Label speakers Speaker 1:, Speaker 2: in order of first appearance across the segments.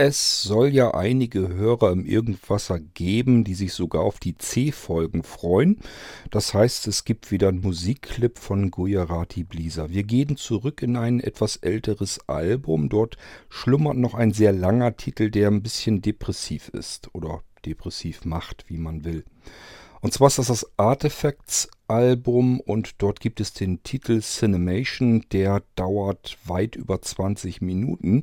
Speaker 1: Es soll ja einige Hörer im Irgendwasser geben, die sich sogar auf die C-Folgen freuen. Das heißt, es gibt wieder einen Musikclip von Gujarati Blisa. Wir gehen zurück in ein etwas älteres Album. Dort schlummert noch ein sehr langer Titel, der ein bisschen depressiv ist oder depressiv macht, wie man will. Und zwar ist das das Artifacts Album und dort gibt es den Titel Cinemation, der dauert weit über 20 Minuten.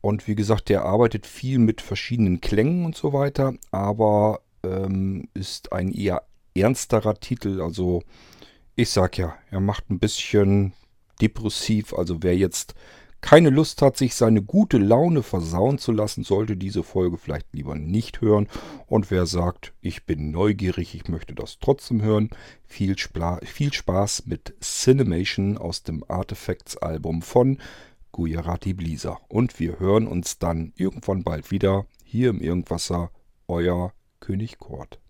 Speaker 1: Und wie gesagt, der arbeitet viel mit verschiedenen Klängen und so weiter, aber ähm, ist ein eher ernsterer Titel. Also ich sag ja, er macht ein bisschen depressiv. Also wer jetzt keine Lust hat, sich seine gute Laune versauen zu lassen, sollte diese Folge vielleicht lieber nicht hören. Und wer sagt, ich bin neugierig, ich möchte das trotzdem hören, viel, Spaß mit Cinemation aus dem Artifacts Album von Gujarati Blisa. Und wir hören uns dann irgendwann bald wieder hier im Irgendwasser, euer König Kort.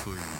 Speaker 1: for you.